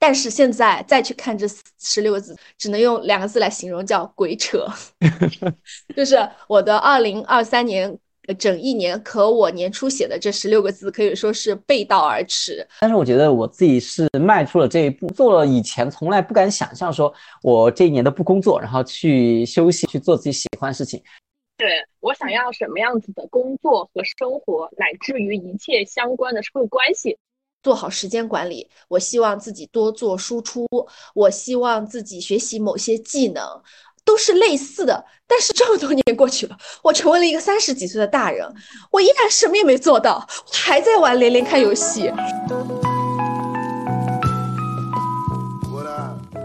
但是现在再去看这十六个字，只能用两个字来形容，叫鬼扯。就是我的二零二三年整一年，和我年初写的这十六个字可以说是背道而驰。但是我觉得我自己是迈出了这一步，做了以前从来不敢想象，说我这一年都不工作，然后去休息，去做自己喜欢的事情。对我想要什么样子的工作和生活，乃至于一切相关的社会关系。做好时间管理，我希望自己多做输出，我希望自己学习某些技能，都是类似的。但是这么多年过去了，我成为了一个三十几岁的大人，我依然什么也没做到，我还在玩连连看游戏。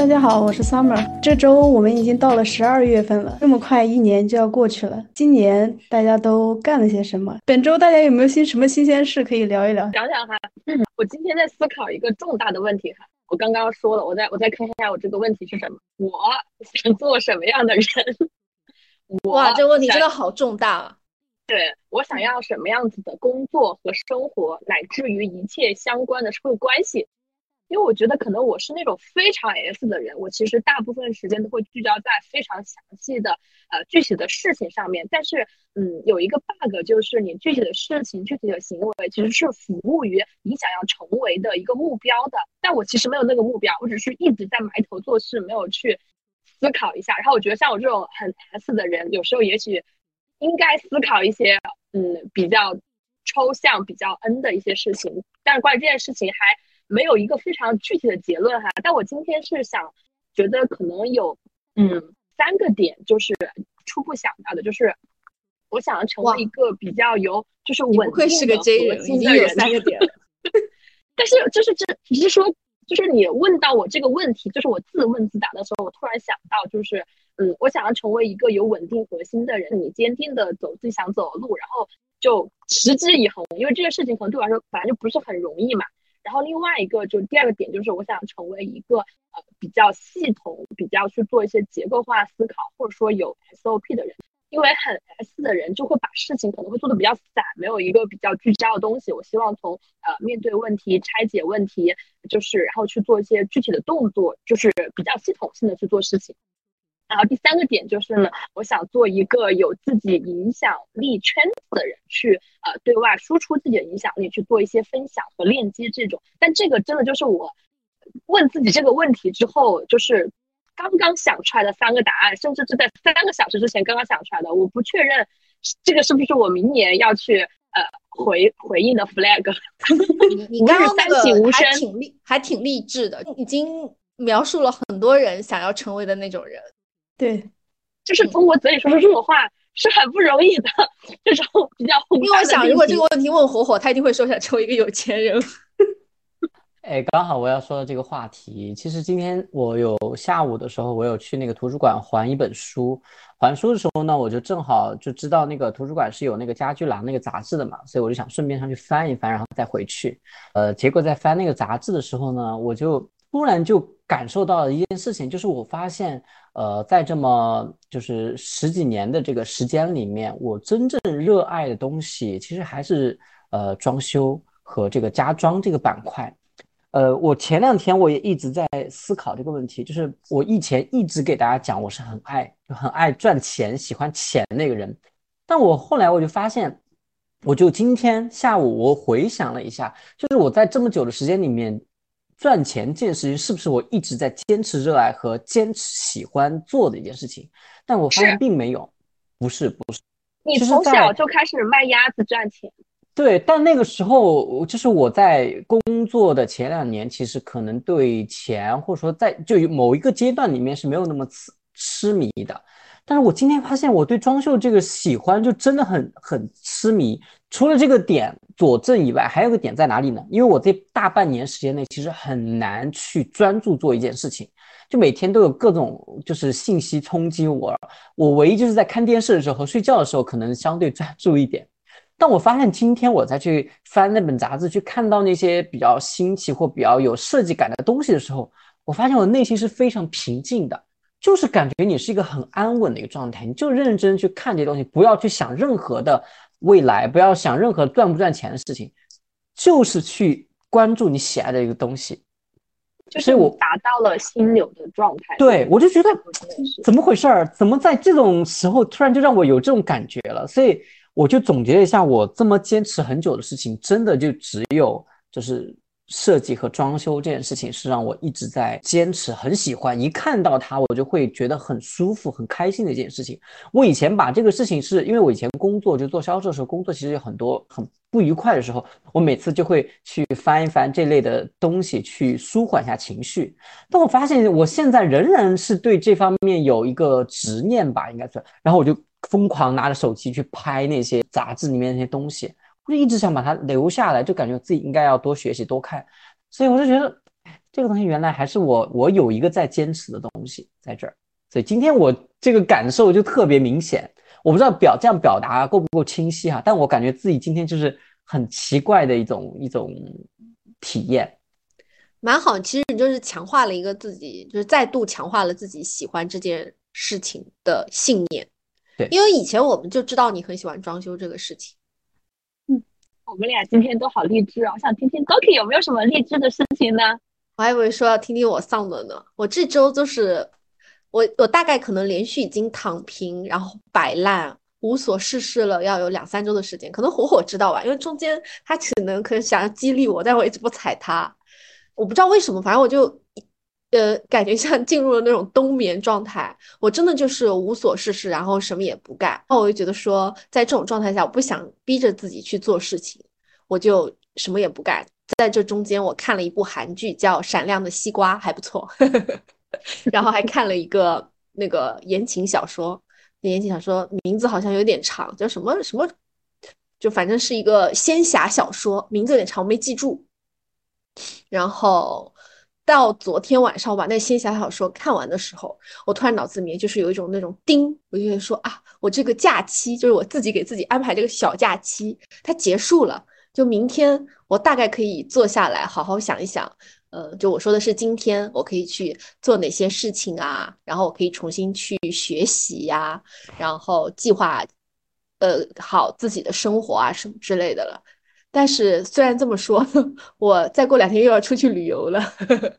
大家好，我是 Summer。这周我们已经到了十二月份了，这么快一年就要过去了。今年大家都干了些什么？本周大家有没有新什么新鲜事可以聊一聊？想想哈，我今天在思考一个重大的问题哈。我刚刚说了，我再我再看一下我这个问题是什么？我想做什么样的人？哇，这个问题真的好重大啊！对我想要什么样子的工作和生活，乃至于一切相关的社会关系。因为我觉得可能我是那种非常 S 的人，我其实大部分时间都会聚焦在非常详细的呃具体的事情上面。但是，嗯，有一个 bug 就是你具体的事情、具体的行为其实是服务于你想要成为的一个目标的。但我其实没有那个目标，我只是一直在埋头做事，没有去思考一下。然后我觉得像我这种很 S 的人，有时候也许应该思考一些嗯比较抽象、比较 N 的一些事情。但是关于这件事情还。没有一个非常具体的结论哈，但我今天是想，觉得可能有嗯三个点，就是初步想到的，就是我想要成为一个比较有就是稳定的核心的人。三个点，但是就是这只是说，就是你问到我这个问题，就是我自问自答的时候，我突然想到，就是嗯，我想要成为一个有稳定核心的人，你坚定的走自己想走的路，然后就持之以恒，因为这个事情可能对我来说本来就不是很容易嘛。然后另外一个就第二个点就是我想成为一个呃比较系统、比较去做一些结构化思考，或者说有 SOP 的人。因为很 S 的人就会把事情可能会做的比较散，没有一个比较聚焦的东西。我希望从呃面对问题、拆解问题，就是然后去做一些具体的动作，就是比较系统性的去做事情。然后第三个点就是呢，我想做一个有自己影响力圈子的人，去呃对外输出自己的影响力，去做一些分享和链接这种。但这个真的就是我问自己这个问题之后，就是刚刚想出来的三个答案，甚至是在三个小时之前刚刚想出来的。我不确认这个是不是我明年要去呃回回应的 flag。你 你刚刚那个还挺励还挺励志的，已经描述了很多人想要成为的那种人。对，就是从我嘴里说出这种话是很不容易的，这种比较因为我想，如果这个问题问火火，他一定会说想成为一个有钱人。哎，刚好我要说的这个话题，其实今天我有下午的时候，我有去那个图书馆还一本书，还书的时候呢，我就正好就知道那个图书馆是有那个家居栏那个杂志的嘛，所以我就想顺便上去翻一翻，然后再回去。呃，结果在翻那个杂志的时候呢，我就突然就感受到了一件事情，就是我发现。呃，在这么就是十几年的这个时间里面，我真正热爱的东西，其实还是呃装修和这个家装这个板块。呃，我前两天我也一直在思考这个问题，就是我以前一直给大家讲，我是很爱很爱赚钱、喜欢钱那个人，但我后来我就发现，我就今天下午我回想了一下，就是我在这么久的时间里面。赚钱这件事情是不是我一直在坚持热爱和坚持喜欢做的一件事情？但我发现并没有，不是不是。你从小就开始卖鸭子赚钱？对，但那个时候就是我在工作的前两年，其实可能对钱或者说在就某一个阶段里面是没有那么痴痴迷的。但是我今天发现我对装修这个喜欢就真的很很痴迷。除了这个点佐证以外，还有个点在哪里呢？因为我这大半年时间内其实很难去专注做一件事情，就每天都有各种就是信息冲击我。我唯一就是在看电视的时候和睡觉的时候可能相对专注一点。但我发现今天我再去翻那本杂志，去看到那些比较新奇或比较有设计感的东西的时候，我发现我内心是非常平静的，就是感觉你是一个很安稳的一个状态，你就认真去看这些东西，不要去想任何的未来，不要想任何赚不赚钱的事情，就是去关注你喜爱的一个东西。就是我达到了心流的状态。对，我就觉得怎么回事儿？怎么在这种时候突然就让我有这种感觉了？所以我就总结了一下，我这么坚持很久的事情，真的就只有就是设计和装修这件事情是让我一直在坚持，很喜欢。一看到它，我就会觉得很舒服、很开心的一件事情。我以前把这个事情是因为我以前工作就做销售的时候，工作其实有很多很。不愉快的时候，我每次就会去翻一翻这类的东西，去舒缓一下情绪。但我发现我现在仍然是对这方面有一个执念吧，应该算。然后我就疯狂拿着手机去拍那些杂志里面那些东西，就一直想把它留下来，就感觉自己应该要多学习多看。所以我就觉得这个东西原来还是我我有一个在坚持的东西在这儿。所以今天我这个感受就特别明显。我不知道表这样表达够不够清晰哈，但我感觉自己今天就是很奇怪的一种一种体验，蛮好。其实你就是强化了一个自己，就是再度强化了自己喜欢这件事情的信念。对，因为以前我们就知道你很喜欢装修这个事情。我们俩今天都好励志啊！我想听听 Doki 有没有什么励志的事情呢？我还以为说要听听我丧的呢。我这周就是。我我大概可能连续已经躺平，然后摆烂，无所事事了，要有两三周的时间。可能火火知道吧，因为中间他可能可能想要激励我，但我一直不踩他。我不知道为什么，反正我就呃感觉像进入了那种冬眠状态。我真的就是无所事事，然后什么也不干。然后我就觉得说，在这种状态下，我不想逼着自己去做事情，我就什么也不干。在这中间，我看了一部韩剧，叫《闪亮的西瓜》，还不错。然后还看了一个那个言情小说，言情小说名字好像有点长，叫什么什么，就反正是一个仙侠小说，名字有点长，我没记住。然后到昨天晚上我把那仙侠小说看完的时候，我突然脑子里面就是有一种那种叮，我就说啊，我这个假期就是我自己给自己安排这个小假期，它结束了，就明天我大概可以坐下来好好想一想。呃，就我说的是今天我可以去做哪些事情啊？然后我可以重新去学习呀，然后计划，呃，好自己的生活啊什么之类的了。但是虽然这么说，我再过两天又要出去旅游了，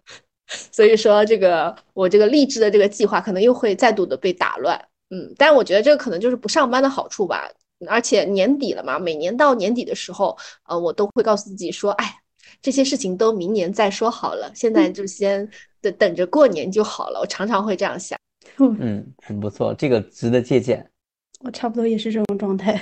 所以说这个我这个励志的这个计划可能又会再度的被打乱。嗯，但我觉得这个可能就是不上班的好处吧。而且年底了嘛，每年到年底的时候，呃，我都会告诉自己说，哎。这些事情都明年再说好了，现在就先等等着过年就好了。我常常会这样想。嗯，很不错，这个值得借鉴。我差不多也是这种状态，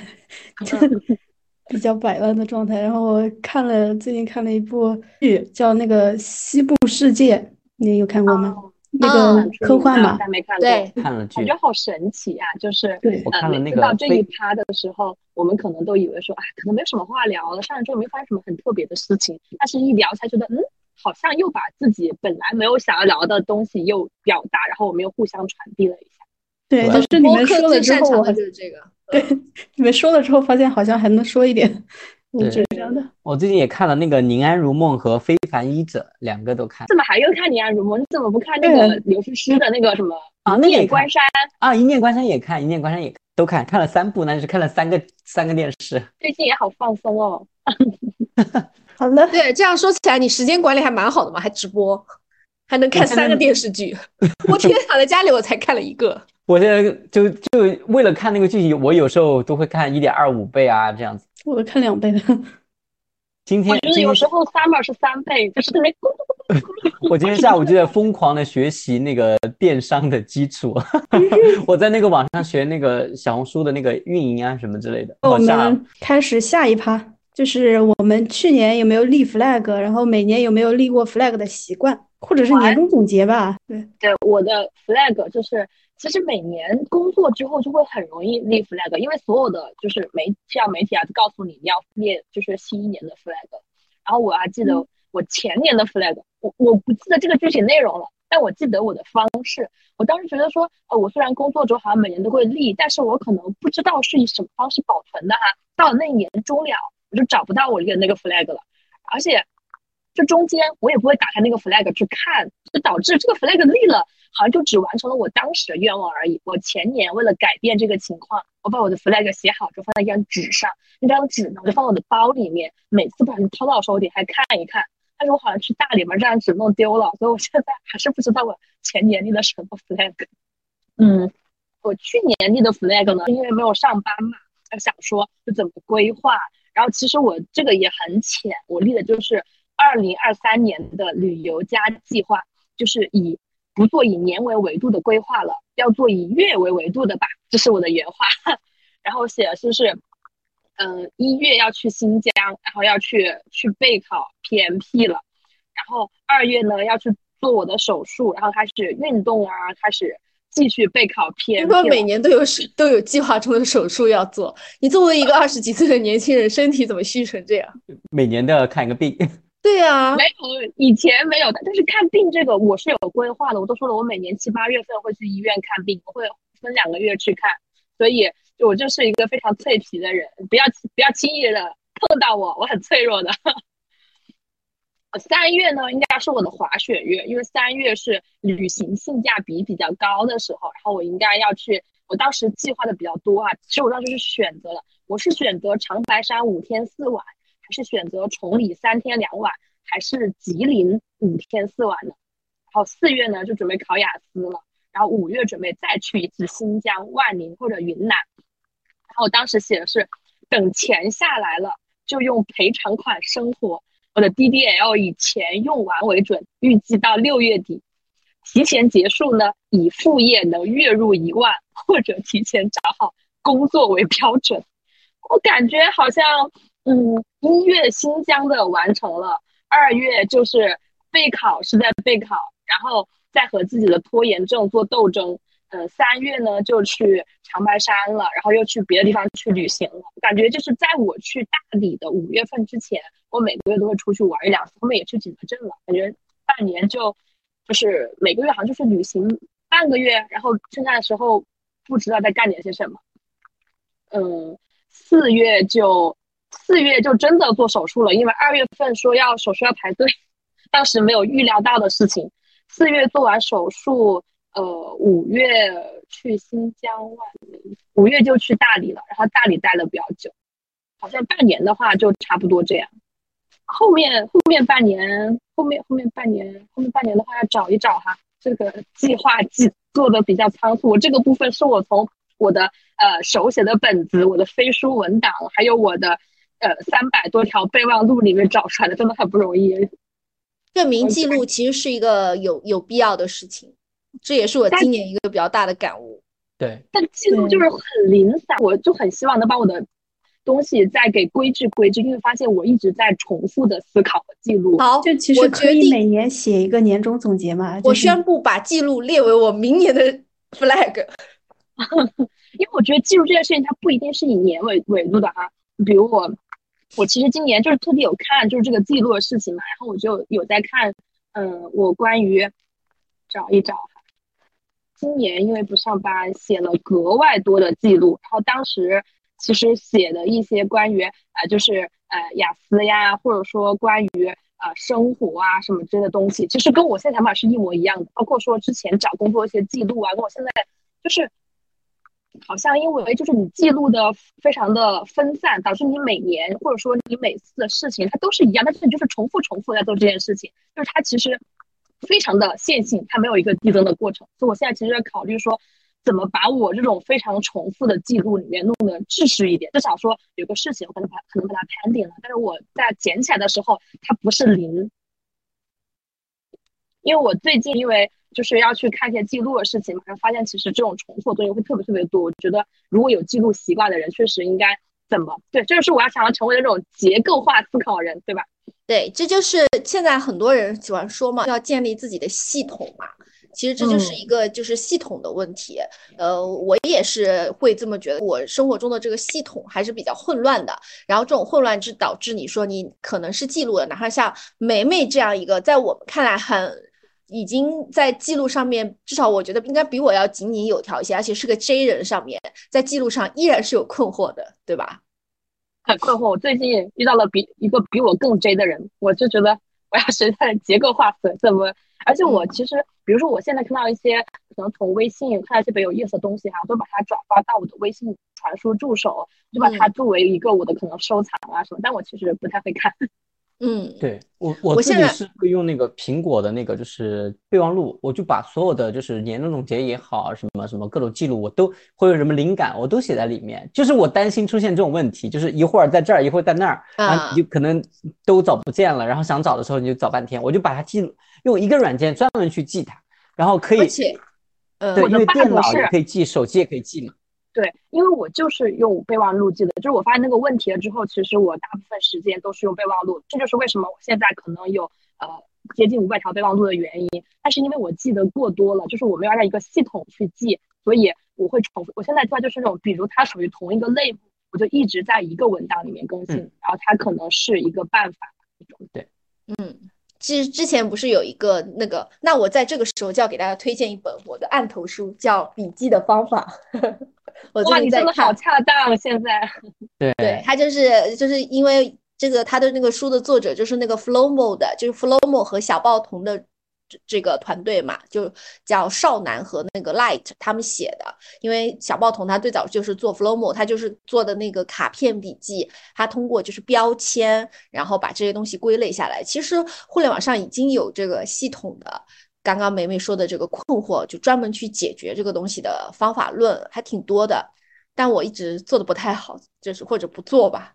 比较摆烂的状态。然后我看了最近看了一部剧，叫那个《西部世界》，你有看过吗？那个科幻嘛，没看对，看了剧，感觉好神奇啊！就是对，我看了那个到这一趴的时候，我们可能都以为说，哎，可能没有什么话聊了，上来之后没发生什么很特别的事情，但是一聊才觉得，嗯，好像又把自己本来没有想要聊的东西又表达，然后我们又互相传递了一下。对，就是你们说了之后，我就是这个。对，你们说了之后，发现好像还能说一点。对，这样的。我最近也看了那个《宁安如梦》和《非凡医者》，两个都看。怎么还又看《宁安如梦》？你怎么不看那个刘诗诗的那个什么啊？《一念关山》啊，《一念关山》也看，《一念关山》也都看，看了三部，那就是看了三个三个电视。最近也好放松哦。好了，对，这样说起来，你时间管理还蛮好的嘛，还直播，还能看三个电视剧。我天，躺在家里我才看了一个。我现在就就为了看那个剧情，我有时候都会看一点二五倍啊，这样子。我看两倍的。今天我觉得有时候 summer 是三倍，就是特别。我今天下午就在疯狂的学习那个电商的基础，我在那个网上学那个小红书的那个运营啊什么之类的。我们开始下一趴，就是我们去年有没有立 flag，然后每年有没有立过 flag 的习惯，或者是年终总结吧？对对，我的 flag 就是。其实每年工作之后就会很容易立 flag，因为所有的就是媒像媒体啊，就告诉你你要列就是新一年的 flag。然后我还记得我前年的 flag，我我不记得这个具体内容了，但我记得我的方式。我当时觉得说，呃，我虽然工作之后好像每年都会立，但是我可能不知道是以什么方式保存的哈。到了那一年终了，我就找不到我立的那个 flag 了，而且这中间我也不会打开那个 flag 去看，就导致这个 flag 立了，好像就只完成了我当时的愿望而已。我前年为了改变这个情况，我把我的 flag 写好，就放在一张纸上，那张纸呢，我就放我的包里面，每次把它掏到的时候，我得还看一看。但是我好像去大理把这张纸弄丢了，所以我现在还是不知道我前年立的什么 flag。嗯，我去年立的 flag 呢，因为没有上班嘛，想说就怎么规划。然后其实我这个也很浅，我立的就是二零二三年的旅游加计划，就是以不做以年为维度的规划了，要做以月为维度的吧，这是我的原话。然后写的是是。嗯，一月要去新疆，然后要去去备考 PMP 了，然后二月呢要去做我的手术，然后开始运动啊，开始继续备考 PMP。说每年都有手都有计划中的手术要做，你作为一个二十几岁的年轻人，身体怎么虚成这样？每年都要看一个病。对啊，没有以前没有的，但是看病这个我是有规划的，我都说了，我每年七八月份会去医院看病，我会分两个月去看，所以就。我就是一个非常脆皮的人，不要不要轻易的碰到我，我很脆弱的。三月呢，应该是我的滑雪月，因为三月是旅行性价比比较高的时候，然后我应该要去。我当时计划的比较多啊，其实我当时是选择了，我是选择长白山五天四晚，是选择崇礼三天两晚，还是吉林五天四晚呢？然后四月呢，就准备考雅思了，然后五月准备再去一次新疆、万宁或者云南。然后当时写的是，等钱下来了就用赔偿款生活。我的 DDL 以钱用完为准，预计到六月底提前结束呢，以副业能月入一万或者提前找好工作为标准。我感觉好像，嗯，一月新疆的完成了，二月就是备考是在备考，然后再和自己的拖延症做斗争。嗯，三月呢就去长白山了，然后又去别的地方去旅行了。感觉就是在我去大理的五月份之前，我每个月都会出去玩一两次。后面也去景德镇了，感觉半年就就是每个月好像就是旅行半个月，然后剩下的时候不知道在干点些什么。嗯，四月就四月就真的做手术了，因为二月份说要手术要排队，当时没有预料到的事情。四月做完手术。呃，五月去新疆万宁，五月就去大理了，然后大理待了比较久，好像半年的话就差不多这样。后面后面半年，后面后面半年，后面半年的话要找一找哈，这个计划计做的比较仓促。我这个部分是我从我的呃手写的本子、我的飞书文档，还有我的呃三百多条备忘录里面找出来的，真的很不容易。证明记录其实是一个有有必要的事情。这也是我今年一个比较大的感悟。对，但记录就是很零散，我就很希望能把我的东西再给规制规制，因为发现我一直在重复的思考和记录。好，就其实可以每年写一个年终总结嘛。我宣布把记录列为我明年的 flag。因为我觉得记录这件事情，它不一定是以年为维度的啊。比如我，我其实今年就是特地有看，就是这个记录的事情嘛，然后我就有在看，嗯，我关于。找一找哈，今年因为不上班，写了格外多的记录。然后当时其实写的一些关于呃，就是呃雅思呀，或者说关于呃生活啊什么之类的东西，其实跟我现在想法是一模一样的。包括说之前找工作一些记录啊，跟我现在就是好像因为就是你记录的非常的分散，导致你每年或者说你每次的事情它都是一样，但是你就是重复重复在做这件事情，就是它其实。非常的线性，它没有一个递增的过程，所以我现在其实在考虑说，怎么把我这种非常重复的记录里面弄得秩序一点。至少说有个事情，我可能把可能把它盘点了，但是我在捡起来的时候，它不是零。因为我最近因为就是要去看一些记录的事情嘛，然后发现其实这种重复的东西会特别特别多。我觉得如果有记录习惯的人，确实应该怎么对，这就是我要想要成为的这种结构化思考人，对吧？对，这就是现在很多人喜欢说嘛，要建立自己的系统嘛。其实这就是一个就是系统的问题。呃，我也是会这么觉得，我生活中的这个系统还是比较混乱的。然后这种混乱是导致你说你可能是记录了，哪怕像梅梅这样一个在我们看来很已经在记录上面，至少我觉得应该比我要井井有条一些，而且是个 J 人，上面在记录上依然是有困惑的，对吧？很困惑。我最近遇到了比一个比我更 J 的人，我就觉得我要学他的结构化怎么？而且我其实，比如说我现在看到一些可能从微信看到一些比较有意思的东西哈，都把它转发到我的微信传输助手，就把它作为一个我的可能收藏啊什么。但我其实不太会看。嗯，对我我自己是会用那个苹果的那个就是备忘录，我就把所有的就是年终总结也好，什么什么各种记录，我都会有什么灵感，我都写在里面。就是我担心出现这种问题，就是一会儿在这儿，一会儿在那儿，然后你就可能都找不见了，然后想找的时候你就找半天，我就把它记录，用一个软件专门去记它，然后可以，对，因为电脑也可以记，手机也可以记嘛。对，因为我就是用备忘录记的，就是我发现那个问题了之后，其实我大部分时间都是用备忘录，这就是为什么我现在可能有呃接近五百条备忘录的原因。但是因为我记得过多了，就是我没有按照一个系统去记，所以我会重复。我现在做就是那种，比如它属于同一个类目，我就一直在一个文档里面更新，然后它可能是一个办法。对，嗯。其实之前不是有一个那个，那我在这个时候就要给大家推荐一本我的案头书，叫《笔记的方法》。我最近在看，好恰当。现在，对对，他就是就是因为这个他的那个书的作者就是那个 Flowmo 的，就是 Flowmo 和小报童的。这个团队嘛，就叫少男和那个 Light 他们写的。因为小报童他最早就是做 Flowmo，他就是做的那个卡片笔记，他通过就是标签，然后把这些东西归类下来。其实互联网上已经有这个系统的，刚刚梅梅说的这个困惑，就专门去解决这个东西的方法论还挺多的，但我一直做的不太好，就是或者不做吧。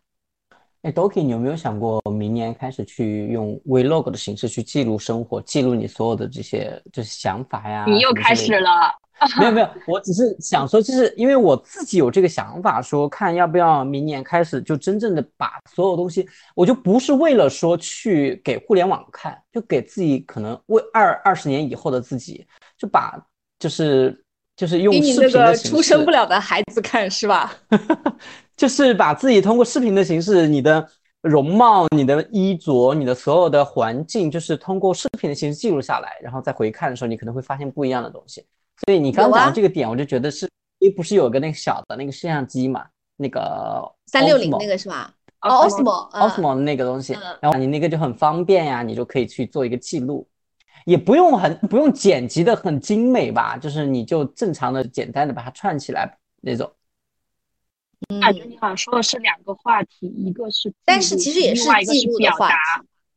哎，Doki，你有没有想过明年开始去用 Vlog 的形式去记录生活，记录你所有的这些就是想法呀？你又开始了？没有没有，我只是想说，就是因为我自己有这个想法，说看要不要明年开始就真正的把所有东西，我就不是为了说去给互联网看，就给自己可能为二二十年以后的自己，就把就是就是用视频的出生不了的孩子看，是吧？就是把自己通过视频的形式，你的容貌、你的衣着、你的所有的环境，就是通过视频的形式记录下来，然后再回看的时候，你可能会发现不一样的东西。所以你刚讲的这个点，我就觉得是，因为不是有个那个小的那个摄像机嘛，那个三六零那个是吧？哦，Osmo，Osmo 那个东西，然后你那个就很方便呀，你就可以去做一个记录，也不用很不用剪辑的很精美吧，就是你就正常的简单的把它串起来那种。感觉你好像说的是两个话题，一个是，但是其实也是记录的话题，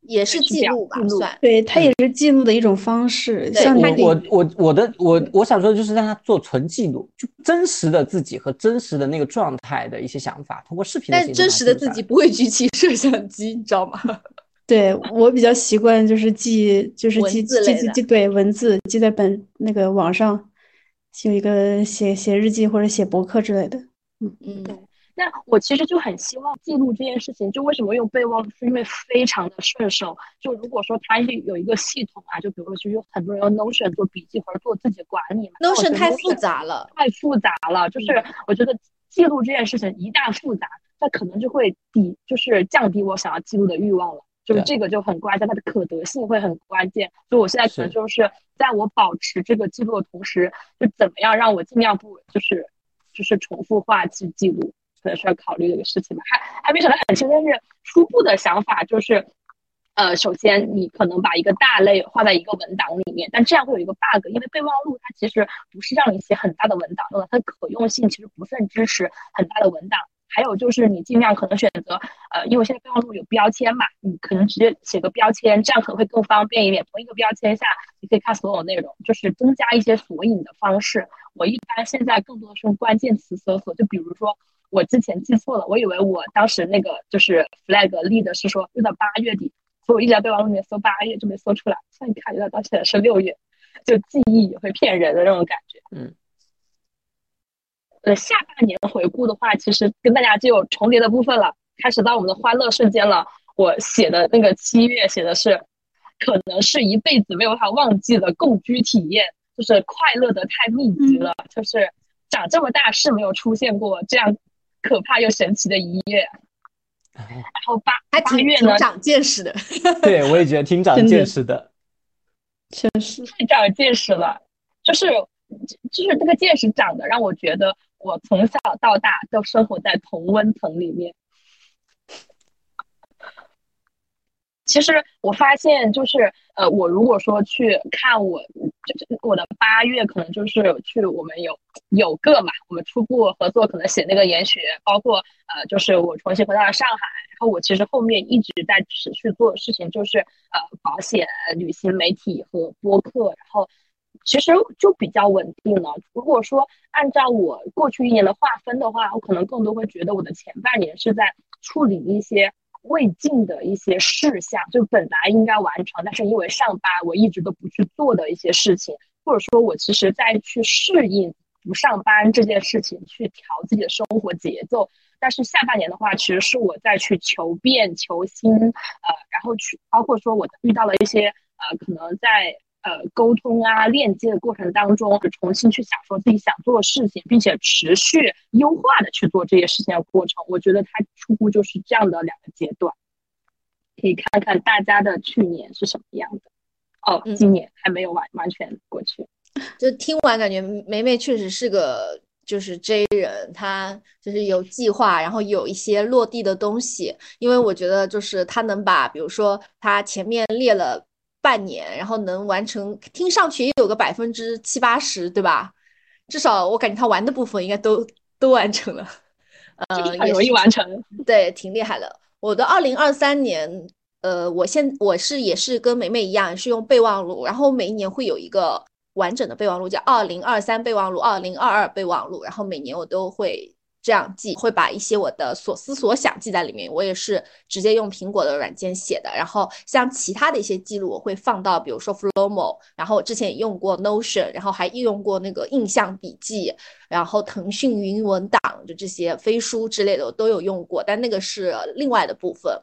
也是记录吧，算，对，它也是记录的一种方式。像我我我我的我我想说的就是让他做纯记录，就真实的自己和真实的那个状态的一些想法，通过视频。但真实的自己不会举起 摄像机，你知道吗？对我比较习惯就是记，就是记记记记对文字记在本那个网上，有一个写写日记或者写博客之类的。嗯嗯，对。那我其实就很希望记录这件事情，就为什么用备忘录？是因为非常的顺手。就如果说它有一个系统啊，就比如说，就有很多人用 Notion 做笔记或者做自己管理嘛。Notion 太复杂了，太复杂了。就是我觉得记录这件事情一旦复杂，那可能就会抵，就是降低我想要记录的欲望了。就是这个就很关键，它的可得性会很关键。所以我现在可能就是在我保持这个记录的同时，就怎么样让我尽量不就是。就是重复化去记录，可能是要考虑的一个事情吧。还还没想得很清，但是初步的想法就是，呃，首先你可能把一个大类画在一个文档里面，但这样会有一个 bug，因为备忘录它其实不是让你写很大的文档的，它可用性其实不是很支持很大的文档。还有就是你尽量可能选择，呃，因为现在备忘录有标签嘛，你可能直接写个标签，这样可能会更方便一点。同一个标签下，你可以看所有内容，就是增加一些索引的方式。我一般现在更多的是用关键词搜索，就比如说我之前记错了，我以为我当时那个就是 flag 立的是说用到八月底，所以我一直在备忘录里面搜八月，就没搜出来。现在一看，原来到现在是六月，就记忆也会骗人的那种感觉。嗯。呃，下半年回顾的话，其实跟大家就有重叠的部分了。开始到我们的欢乐瞬间了。我写的那个七月写的是，可能是一辈子没有办法忘记的共居体验，就是快乐的太密集了，就是长这么大是没有出现过这样可怕又神奇的一页。然后八八月呢，长见识的。对，我也觉得挺长见识的，确实太长见识了，就是就是这个见识长的让我觉得。我从小到大都生活在同温层里面，其实我发现，就是呃，我如果说去看我，就是我的八月，可能就是去我们有有个嘛，我们初步合作，可能写那个研学，包括呃，就是我重新回到了上海，然后我其实后面一直在持续做的事情，就是呃，保险、旅行、媒体和播客，然后其实就比较稳定了。如果说按照我过去一年的划分的话，我可能更多会觉得我的前半年是在处理一些。未尽的一些事项，就本来应该完成，但是因为上班，我一直都不去做的一些事情，或者说，我其实在去适应不上班这件事情，去调自己的生活节奏。但是下半年的话，其实是我在去求变、求新，呃，然后去包括说我遇到了一些呃，可能在。呃，沟通啊，链接的过程当中，重新去享受自己想做的事情，并且持续优化的去做这些事情的过程，我觉得它初步就是这样的两个阶段。可以看看大家的去年是什么样的哦，今年还没有完完全过去。就听完感觉梅梅确实是个就是 J 人，她就是有计划，然后有一些落地的东西。因为我觉得就是她能把，比如说她前面列了。半年，然后能完成，听上去也有个百分之七八十，对吧？至少我感觉他玩的部分应该都都完成了，呃，很容易完成，对，挺厉害的。我的二零二三年，呃，我现我是也是跟梅梅一样，是用备忘录，然后每一年会有一个完整的备忘录，叫二零二三备忘录、二零二二备忘录，然后每年我都会。这样记会把一些我的所思所想记在里面。我也是直接用苹果的软件写的。然后像其他的一些记录，我会放到比如说 Flomo，然后之前也用过 Notion，然后还用过那个印象笔记，然后腾讯云文档就这些飞书之类的我都有用过，但那个是另外的部分。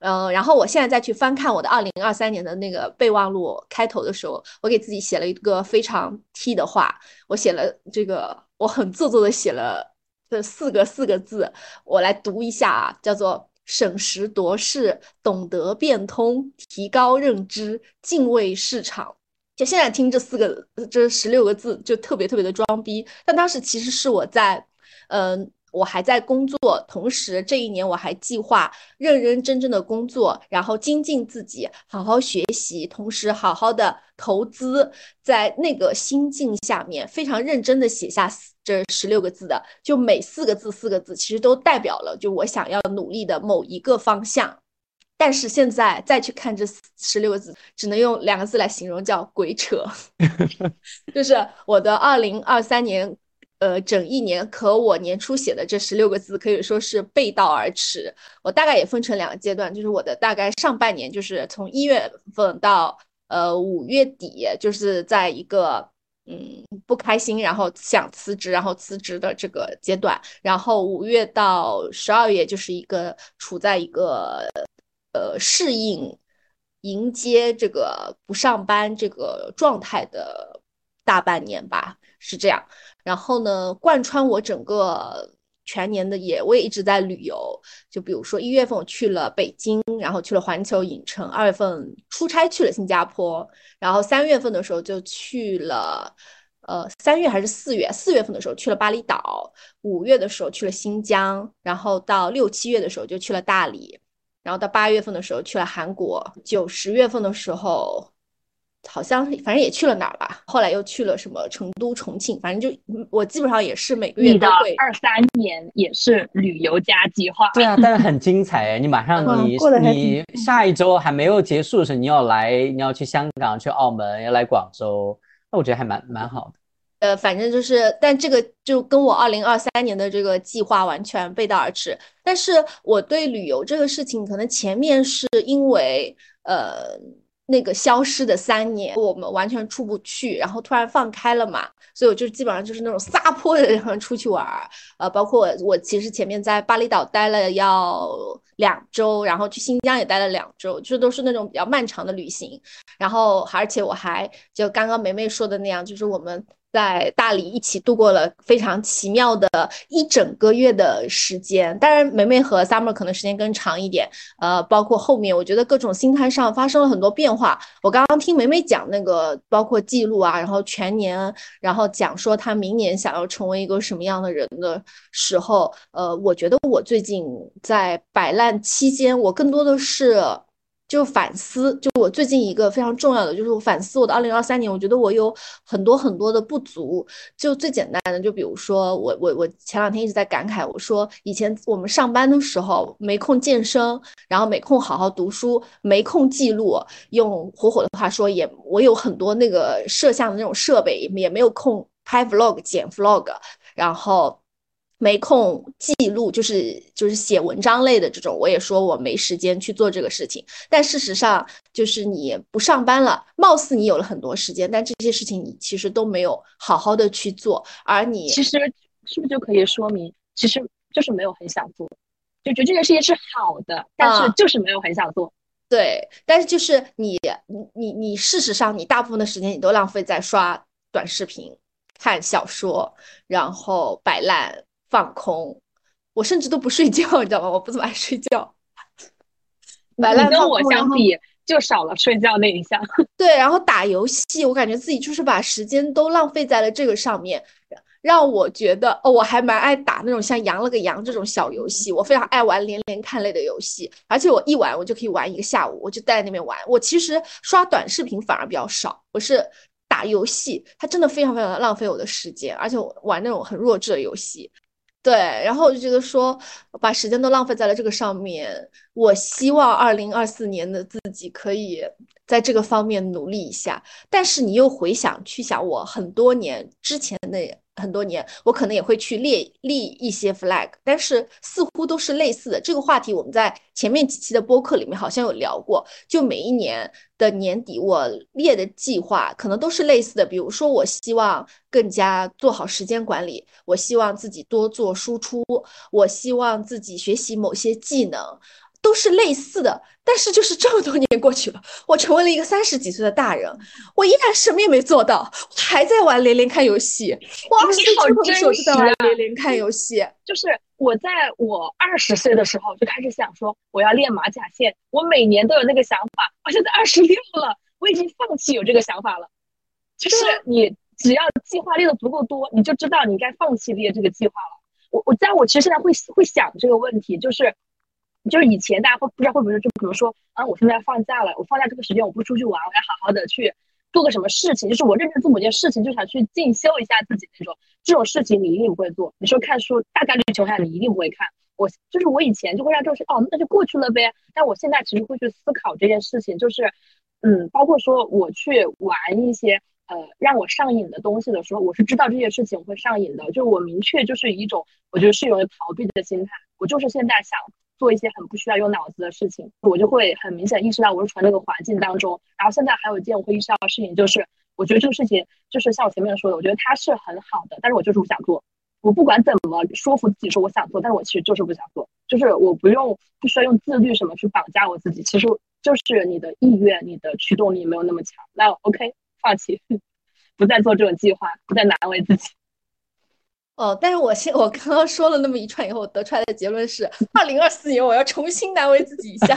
嗯，然后我现在再去翻看我的二零二三年的那个备忘录，开头的时候我给自己写了一个非常 T 的话，我写了这个，我很做作的写了。这四个四个字，我来读一下啊，叫做“审时度势，懂得变通，提高认知，敬畏市场”。就现在听这四个这十六个字，就特别特别的装逼。但当时其实是我在，嗯。我还在工作，同时这一年我还计划认认真真的工作，然后精进自己，好好学习，同时好好的投资。在那个心境下面，非常认真的写下这十六个字的，就每四个字四个字，其实都代表了就我想要努力的某一个方向。但是现在再去看这十六个字，只能用两个字来形容，叫鬼扯。就是我的二零二三年。呃，整一年，可我年初写的这十六个字可以说是背道而驰。我大概也分成两个阶段，就是我的大概上半年，就是从一月份到呃五月底，就是在一个嗯不开心，然后想辞职，然后辞职的这个阶段。然后五月到十二月，就是一个处在一个呃适应、迎接这个不上班这个状态的大半年吧，是这样。然后呢，贯穿我整个全年的也，我也一直在旅游。就比如说一月份我去了北京，然后去了环球影城；二月份出差去了新加坡，然后三月份的时候就去了，呃，三月还是四月？四月份的时候去了巴厘岛，五月的时候去了新疆，然后到六七月的时候就去了大理，然后到八月份的时候去了韩国，九十月份的时候。好像反正也去了哪儿吧，后来又去了什么成都、重庆，反正就我基本上也是每个月都会。二三年也是旅游加计划。对啊，但是很精彩哎！你马上你你下一周还没有结束的时候，你要来，你要去香港、去澳门，要来广州，那我觉得还蛮蛮好的。呃，反正就是，但这个就跟我二零二三年的这个计划完全背道而驰。但是我对旅游这个事情，可能前面是因为呃。那个消失的三年，我们完全出不去，然后突然放开了嘛，所以我就基本上就是那种撒泼的人出去玩儿，呃，包括我，我其实前面在巴厘岛待了要两周，然后去新疆也待了两周，就都是那种比较漫长的旅行，然后而且我还就刚刚梅梅说的那样，就是我们。在大理一起度过了非常奇妙的一整个月的时间，当然梅梅和 Summer 可能时间更长一点，呃，包括后面我觉得各种心态上发生了很多变化。我刚刚听梅梅讲那个，包括记录啊，然后全年，然后讲说她明年想要成为一个什么样的人的时候，呃，我觉得我最近在摆烂期间，我更多的是。就反思，就我最近一个非常重要的就是我反思我的二零二三年，我觉得我有很多很多的不足。就最简单的，就比如说我我我前两天一直在感慨，我说以前我们上班的时候没空健身，然后没空好好读书，没空记录，用火火的话说也我有很多那个摄像的那种设备，也没有空拍 vlog 剪 vlog，然后。没空记录，就是就是写文章类的这种，我也说我没时间去做这个事情。但事实上，就是你不上班了，貌似你有了很多时间，但这些事情你其实都没有好好的去做。而你其实是不是就可以说明，其实就是没有很想做，就觉得这件事情是好的，但是就是没有很想做。对，但是就是你你你你，事实上你大部分的时间你都浪费在刷短视频、看小说，然后摆烂。放空，我甚至都不睡觉，你知道吗？我不怎么爱睡觉。你跟我相比，就少了睡觉那一项。对，然后打游戏，我感觉自己就是把时间都浪费在了这个上面，让我觉得哦，我还蛮爱打那种像羊了个羊这种小游戏。我非常爱玩连连看类的游戏，而且我一玩我就可以玩一个下午，我就待在那边玩。我其实刷短视频反而比较少，我是打游戏，它真的非常非常的浪费我的时间，而且我玩那种很弱智的游戏。对，然后我就觉得说，把时间都浪费在了这个上面。我希望二零二四年的自己可以在这个方面努力一下。但是你又回想去想，我很多年之前的。很多年，我可能也会去列立一些 flag，但是似乎都是类似的。这个话题我们在前面几期的播客里面好像有聊过。就每一年的年底，我列的计划可能都是类似的。比如说，我希望更加做好时间管理，我希望自己多做输出，我希望自己学习某些技能。都是类似的，但是就是这么多年过去了，我成为了一个三十几岁的大人，我依然什么也没做到，我还在玩连连看游戏。我二十岁的时候就在玩连连看游戏，就是我在我二十岁的时候就开始想说我要练马甲线，我每年都有那个想法。我现在二十六了，我已经放弃有这个想法了。就是你只要计划列的足够多，你就知道你该放弃列这个计划了。我我在我其实现在会会想这个问题，就是。就是以前大家会不知道会不会就比如说啊，我现在放假了，我放假这个时间我不出去玩，我要好好的去做个什么事情，就是我认真做某件事情，就想去进修一下自己那种。这种事情你一定不会做。你说看书，大概率情况下你一定不会看。我就是我以前就会让这种事哦，那就过去了呗。但我现在其实会去思考这件事情，就是嗯，包括说我去玩一些呃让我上瘾的东西的时候，我是知道这些事情会上瘾的，就我明确就是一种我觉得是有逃避的心态，我就是现在想。做一些很不需要用脑子的事情，我就会很明显意识到我是处在那个环境当中。然后现在还有一件我会意识到的事情，就是我觉得这个事情就是像我前面说的，我觉得它是很好的，但是我就是不想做。我不管怎么说服自己说我想做，但是我其实就是不想做。就是我不用不需要用自律什么去绑架我自己，其实就是你的意愿、你的驱动力没有那么强。那 OK，放弃，不再做这种计划，不再难为自己。哦，但是我现我刚刚说了那么一串以后，我得出来的结论是，二零二四年我要重新难为自己一下，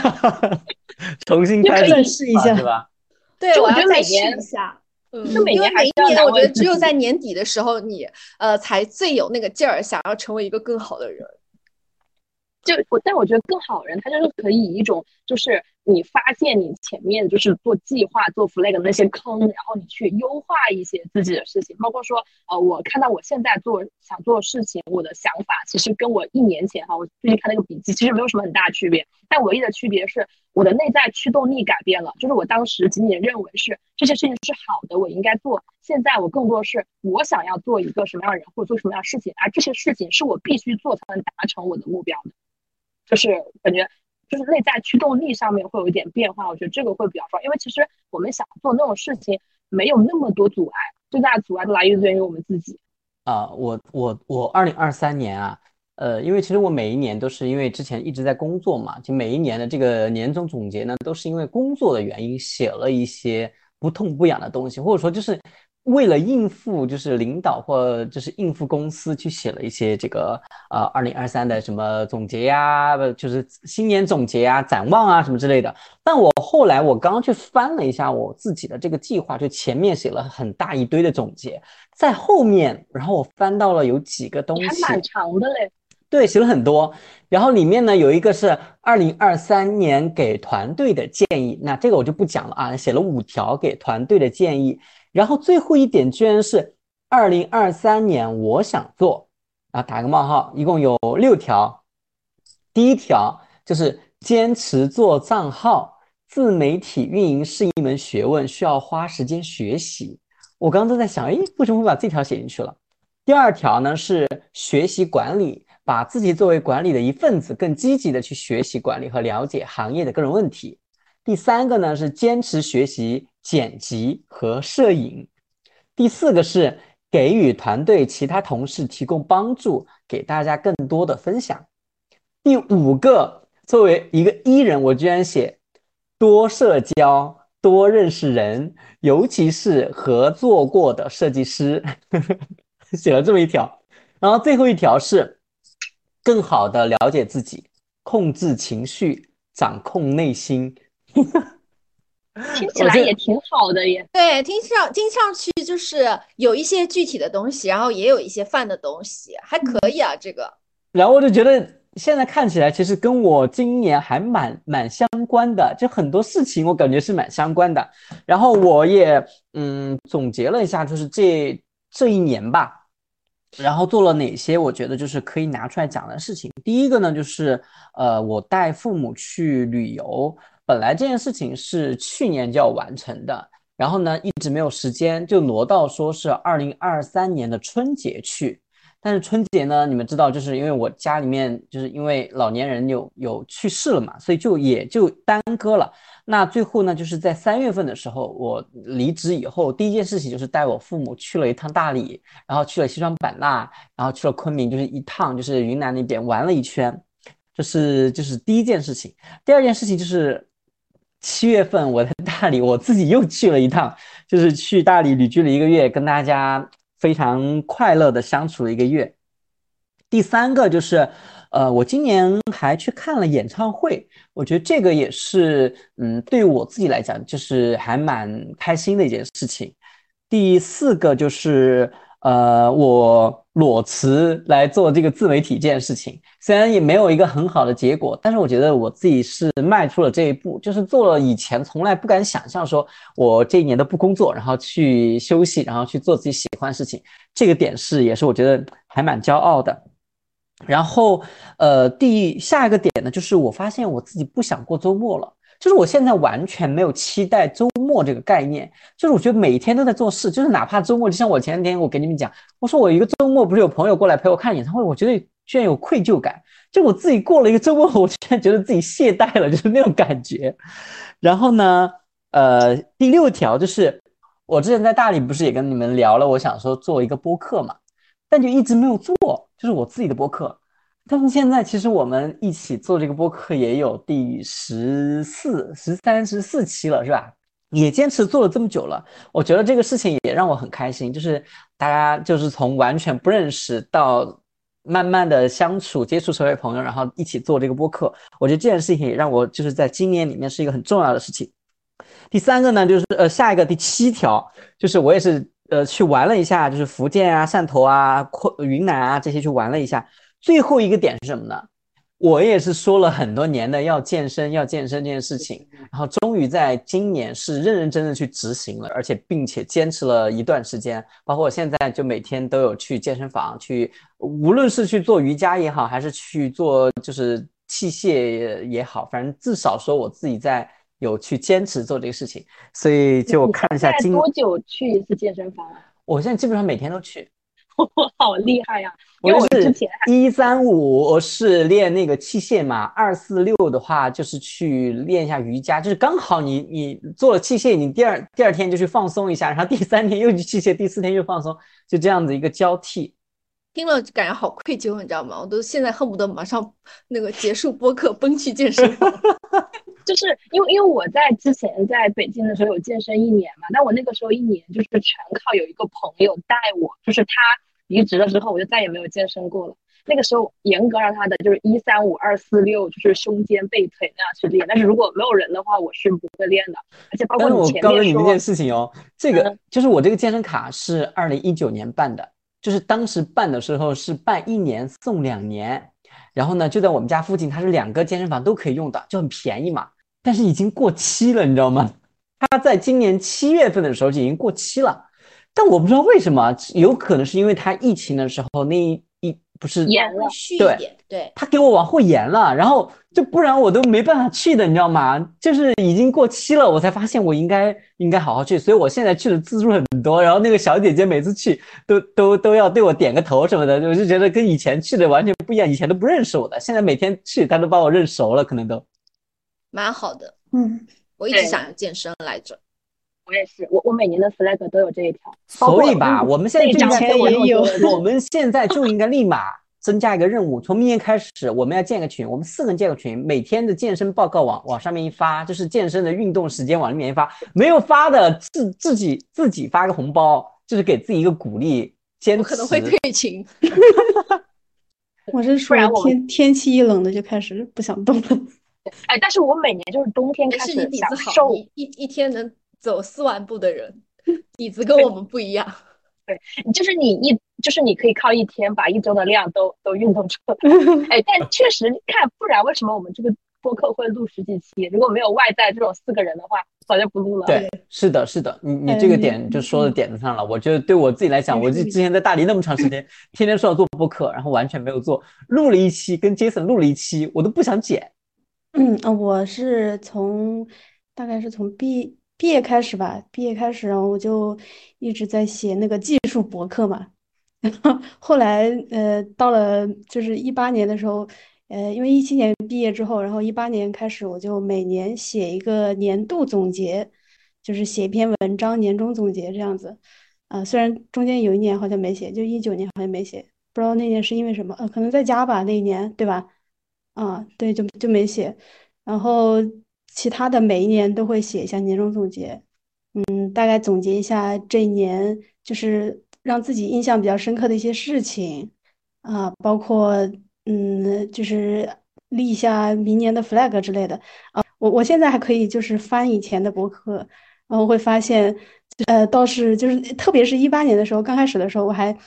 重新开始试一下，是吧？对，我要再试一下。嗯，因为每一年我觉得只有在年底的时候，你呃才最有那个劲儿，想要成为一个更好的人。就我，但我觉得更好人，他就是可以以一种，就是你发现你前面就是做计划、做 flag 的那些坑，然后你去优化一些自己的事情，包括说，呃，我看到我现在做想做的事情，我的想法其实跟我一年前哈，我最近看那个笔记，其实没有什么很大区别，但唯一的区别是我的内在驱动力改变了，就是我当时仅仅认为是这些事情是好的，我应该做，现在我更多是我想要做一个什么样的人，或者做什么样的事情，而这些事情是我必须做才能达成我的目标的。就是感觉，就是内在驱动力上面会有一点变化，我觉得这个会比较重要。因为其实我们想做那种事情，没有那么多阻碍，最大的阻碍都来源于我们自己。啊，我我我二零二三年啊，呃，因为其实我每一年都是因为之前一直在工作嘛，就每一年的这个年终总结呢，都是因为工作的原因写了一些不痛不痒的东西，或者说就是。为了应付就是领导或就是应付公司去写了一些这个呃二零二三的什么总结呀，就是新年总结啊、展望啊什么之类的。但我后来我刚刚去翻了一下我自己的这个计划，就前面写了很大一堆的总结，在后面，然后我翻到了有几个东西，还蛮长的嘞。对，写了很多。然后里面呢有一个是二零二三年给团队的建议，那这个我就不讲了啊，写了五条给团队的建议。然后最后一点居然是二零二三年我想做啊，打个冒号，一共有六条。第一条就是坚持做账号，自媒体运营是一门学问，需要花时间学习。我刚刚都在想，哎，为什么会把这条写进去了？第二条呢是学习管理。把自己作为管理的一份子，更积极的去学习管理和了解行业的各种问题。第三个呢是坚持学习剪辑和摄影。第四个是给予团队其他同事提供帮助，给大家更多的分享。第五个，作为一个 E 人，我居然写多社交，多认识人，尤其是合作过的设计师，写了这么一条。然后最后一条是。更好的了解自己，控制情绪，掌控内心，听起来也挺好的耶。对，听上听上去就是有一些具体的东西，然后也有一些泛的东西，还可以啊。这个，然后我就觉得现在看起来，其实跟我今年还蛮蛮相关的，就很多事情我感觉是蛮相关的。然后我也嗯总结了一下，就是这这一年吧。然后做了哪些？我觉得就是可以拿出来讲的事情。第一个呢，就是呃，我带父母去旅游。本来这件事情是去年就要完成的，然后呢，一直没有时间，就挪到说是二零二三年的春节去。但是春节呢，你们知道，就是因为我家里面就是因为老年人有有去世了嘛，所以就也就耽搁了。那最后呢，就是在三月份的时候，我离职以后，第一件事情就是带我父母去了一趟大理，然后去了西双版纳，然后去了昆明，就是一趟就是云南那边玩了一圈，这是就是第一件事情。第二件事情就是七月份我在大理，我自己又去了一趟，就是去大理旅居了一个月，跟大家非常快乐的相处了一个月。第三个就是。呃，我今年还去看了演唱会，我觉得这个也是，嗯，对我自己来讲，就是还蛮开心的一件事情。第四个就是，呃，我裸辞来做这个自媒体这件事情，虽然也没有一个很好的结果，但是我觉得我自己是迈出了这一步，就是做了以前从来不敢想象，说我这一年都不工作，然后去休息，然后去做自己喜欢的事情，这个点是也是我觉得还蛮骄傲的。然后，呃，第下一个点呢，就是我发现我自己不想过周末了，就是我现在完全没有期待周末这个概念，就是我觉得每天都在做事，就是哪怕周末，就像我前两天我跟你们讲，我说我一个周末不是有朋友过来陪我看演唱会，我觉得居然有愧疚感，就我自己过了一个周末，我居然觉得自己懈怠了，就是那种感觉。然后呢，呃，第六条就是我之前在大理不是也跟你们聊了，我想说做一个播客嘛，但就一直没有做。就是我自己的播客，但是现在其实我们一起做这个播客也有第十四、十三、十四期了，是吧？也坚持做了这么久了，我觉得这个事情也让我很开心。就是大家就是从完全不认识到慢慢的相处、接触成为朋友，然后一起做这个播客，我觉得这件事情也让我就是在今年里面是一个很重要的事情。第三个呢，就是呃下一个第七条，就是我也是。呃，去玩了一下，就是福建啊、汕头啊、昆云南啊这些去玩了一下。最后一个点是什么呢？我也是说了很多年的要健身、要健身这件事情，然后终于在今年是认认真真去执行了，而且并且坚持了一段时间。包括我现在就每天都有去健身房去，无论是去做瑜伽也好，还是去做就是器械也好，反正至少说我自己在。有去坚持做这个事情，所以就看一下今多久去一次健身房啊？我现在基本上每天都去，我 好厉害呀！我是一三五是练那个器械嘛，二四六的话就是去练一下瑜伽，就是刚好你你做了器械，你第二第二天就去放松一下，然后第三天又去器械，第四天又放松，就这样子一个交替。听了就感觉好愧疚，你知道吗？我都现在恨不得马上那个结束播客 奔去健身房。就是因为因为我在之前在北京的时候有健身一年嘛，但我那个时候一年就是全靠有一个朋友带我，就是他离职了之后，我就再也没有健身过了。那个时候严格让他的就是一三五二四六，就是胸肩背腿那样去练。但是如果没有人的话，我是不会练的。而且包括你前面说，我告诉你一件事情哦，这个就是我这个健身卡是二零一九年办的，就是当时办的时候是办一年送两年。然后呢就在我们家附近，它是两个健身房都可以用的，就很便宜嘛。但是已经过期了，你知道吗？它在今年七月份的时候就已经过期了，但我不知道为什么，有可能是因为他疫情的时候那一不是延了，续一对点，对，他给我往后延了，然后就不然我都没办法去的，你知道吗？就是已经过期了，我才发现我应该应该好好去，所以我现在去的次数很多。然后那个小姐姐每次去都都都要对我点个头什么的，我就觉得跟以前去的完全不一样，以前都不认识我的，现在每天去她都把我认熟了，可能都。蛮好的。嗯，我一直想要健身来着。我也是，我我每年的 flag 都有这一条。所以吧，我们现在就应该以前也有 我们现在就应该立马增加一个任务，从明年开始，我们要建个群，我们四个人建个群，每天的健身报告往往上面一发，就是健身的运动时间往里面一发，没有发的自自己自己发个红包，就是给自己一个鼓励，坚持。我可能会退群。我是属于不然我们天天气一冷的就开始不想动了。哎，但是我每年就是冬天是开始你底子好，想瘦，你一一天能走四万步的人，底子跟我们不一样。对就是你一就是你可以靠一天把一周的量都都运动出来。哎，但确实看，不然为什么我们这个播客会录十几期？如果没有外在这种四个人的话，早就不录了。对，是的，是的，你你这个点就说到点子上了。我觉得对我自己来讲，我就之前在大理那么长时间，天天说要做播客，然后完全没有做，录了一期跟 Jason 录了一期，我都不想剪。嗯啊，我是从大概是从毕毕业开始吧，毕业开始，然后我就一直在写那个技术博客嘛。然后后来呃，到了就是一八年的时候，呃，因为一七年毕业之后，然后一八年开始，我就每年写一个年度总结，就是写一篇文章，年终总结这样子。啊、虽然中间有一年好像没写，就一九年好像没写，不知道那年是因为什么，呃，可能在家吧，那一年，对吧？啊，对，就就没写，然后其他的每一年都会写一下年终总结，嗯，大概总结一下这一年就是让自己印象比较深刻的一些事情，啊，包括嗯，就是立一下明年的 flag 之类的啊，我我现在还可以就是翻以前的博客，然后会发现，呃，倒是就是特别是一八年的时候，刚开始的时候我还。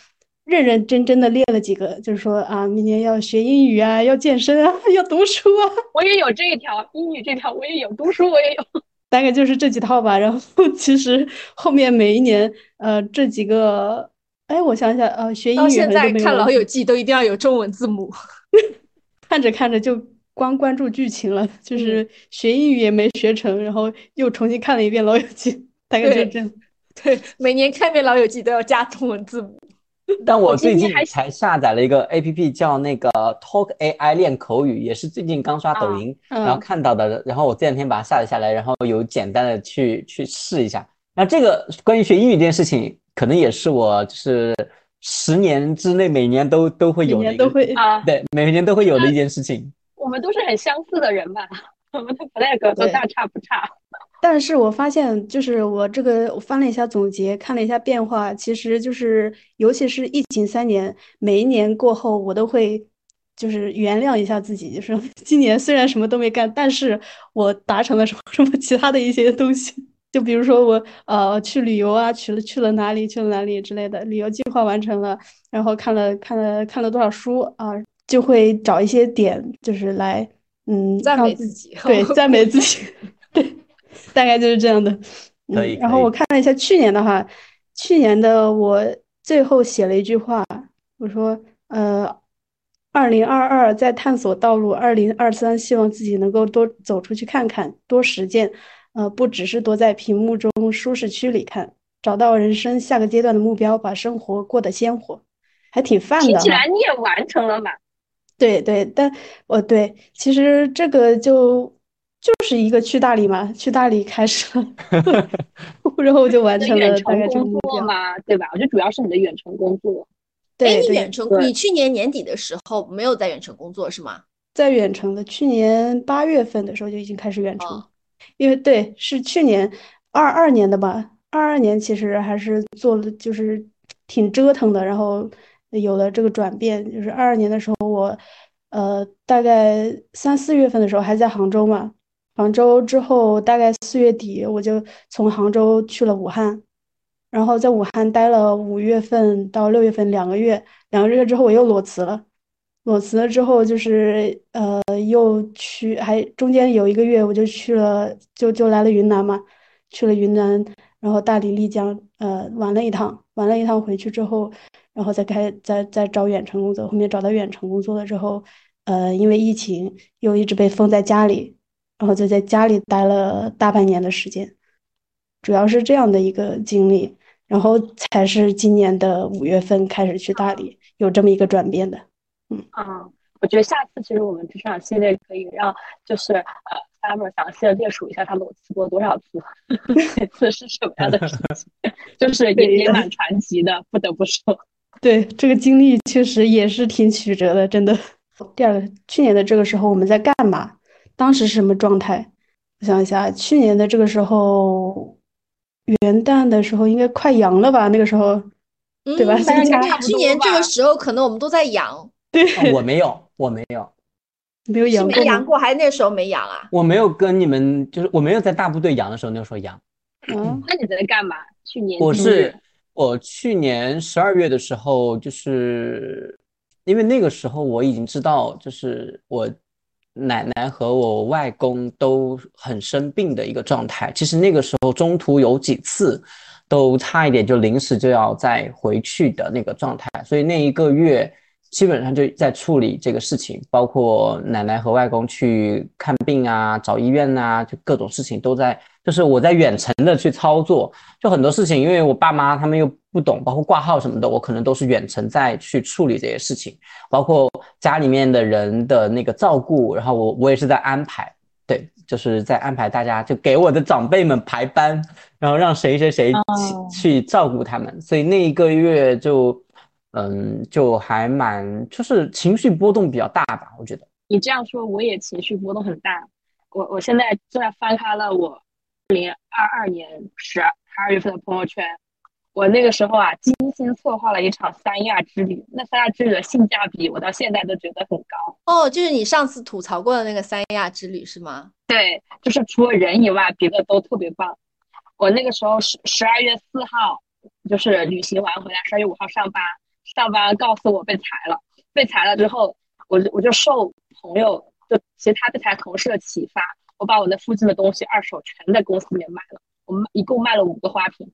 认认真真的列了几个，就是说啊，明年要学英语啊，要健身啊，要读书啊，我也有这一条，英语这条我也有，读书我也有。大概就是这几套吧。然后其实后面每一年，呃，这几个，哎，我想想，呃，学英语到现在看《老友记》都一定要有中文字母。看着看着就光关注剧情了，就是学英语也没学成，然后又重新看了一遍《老友记》，大概就对这样。对，每年看一遍《老友记》都要加中文字母。但我最近才下载了一个 A P P，叫那个 Talk AI 练口语，也是最近刚刷抖音，嗯然后看到的。然后我这两天把它下载下来，然后有简单的去去试一下。那这个关于学英语这件事情，可能也是我就是十年之内每年都都会有的一个年都会，啊，对每年都会有的一件事情。我们都是很相似的人吧？我们的 flag 都大差不差。但是我发现，就是我这个我翻了一下总结，看了一下变化，其实就是，尤其是疫情三年，每一年过后，我都会就是原谅一下自己，就是 今年虽然什么都没干，但是我达成了什么什么其他的一些东西，就比如说我呃去旅游啊，去了去了哪里，去了哪里之类的，旅游计划完成了，然后看了看了看了多少书啊，就会找一些点，就是来嗯赞美自己，对，赞美自己，对，大概就是这样的。可以嗯，然后我看了一下去年的话，去年的我最后写了一句话，我说，呃，二零二二在探索道路，二零二三希望自己能够多走出去看看，多实践，呃，不只是躲在屏幕中舒适区里看，找到人生下个阶段的目标，把生活过得鲜活，还挺泛的听。起来你也完成了嘛？对对，但我对，其实这个就就是一个去大理嘛，去大理开始了，然后我就完成了大概程工这个目标。作嘛，对吧？我觉得主要是你的远程工作。哎，对对，你远程，你去年年底的时候没有在远程工作是吗？在远程的，去年八月份的时候就已经开始远程，哦因为对，是去年二二年的吧，二二年其实还是做了，就是挺折腾的，然后有了这个转变，就是二二年的时候我，呃，大概三四月份的时候还在杭州嘛，杭州之后大概四月底我就从杭州去了武汉，然后在武汉待了五月份到六月份两个月，两个月之后我又裸辞了。裸辞了之后，就是呃，又去，还中间有一个月，我就去了，就就来了云南嘛，去了云南，然后大理、丽江，呃，玩了一趟，玩了一趟回去之后，然后再开，再再找远程工作，后面找到远程工作了之后，呃，因为疫情又一直被封在家里，然后就在家里待了大半年的时间，主要是这样的一个经历，然后才是今年的五月份开始去大理，有这么一个转变的。嗯啊，我觉得下次其实我们职场系列可以让就是呃，Summer 详细的列数一下他裸辞过多少次，每次是什么样的事情，就是也也蛮传奇的，不得不说。对，这个经历确实也是挺曲折的，真的。第二个，去年的这个时候我们在干嘛？当时是什么状态？我想一下，去年的这个时候，元旦的时候应该快阳了吧？那个时候，对吧？去年这个时候可能我们都在阳。对，我没有，我没有，没有阳过，没阳过，还那时候没阳啊？我没有跟你们，就是我没有在大部队阳的时候，那时候阳。嗯，那你在干嘛？去年我是我去年十二月的时候，就是因为那个时候我已经知道，就是我奶奶和我外公都很生病的一个状态。其实那个时候中途有几次都差一点就临时就要再回去的那个状态，所以那一个月。基本上就在处理这个事情，包括奶奶和外公去看病啊、找医院啊，就各种事情都在，就是我在远程的去操作，就很多事情，因为我爸妈他们又不懂，包括挂号什么的，我可能都是远程在去处理这些事情，包括家里面的人的那个照顾，然后我我也是在安排，对，就是在安排大家就给我的长辈们排班，然后让谁谁谁去照顾他们，所以那一个月就。嗯，就还蛮，就是情绪波动比较大吧，我觉得。你这样说，我也情绪波动很大。我我现在正在翻开了我二零二二年十二二月份的朋友圈，我那个时候啊，精心策划了一场三亚之旅。那三亚之旅的性价比，我到现在都觉得很高。哦，就是你上次吐槽过的那个三亚之旅是吗？对，就是除了人以外，别的都特别棒。我那个时候十十二月四号就是旅行完回来，十二月五号上班。上班告诉我被裁了，被裁了之后，我就我就受朋友就其他被裁同事的启发，我把我那附近的东西二手全在公司里面卖了，我们一共卖了五个花瓶。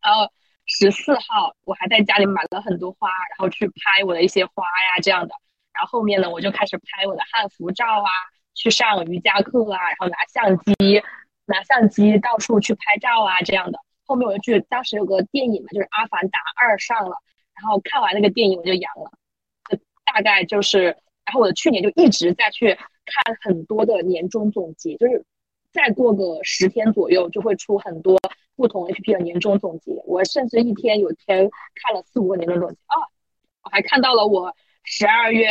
然后十四号我还在家里买了很多花，然后去拍我的一些花呀这样的。然后后面呢，我就开始拍我的汉服照啊，去上瑜伽课啊，然后拿相机拿相机到处去拍照啊这样的。后面我就去，当时有个电影嘛，就是《阿凡达二》上了。然后看完那个电影我就阳了，就大概就是，然后我的去年就一直在去看很多的年终总结，就是再过个十天左右就会出很多不同 APP 的年终总结。我甚至一天有天看了四五个年终总结啊！我还看到了我十二月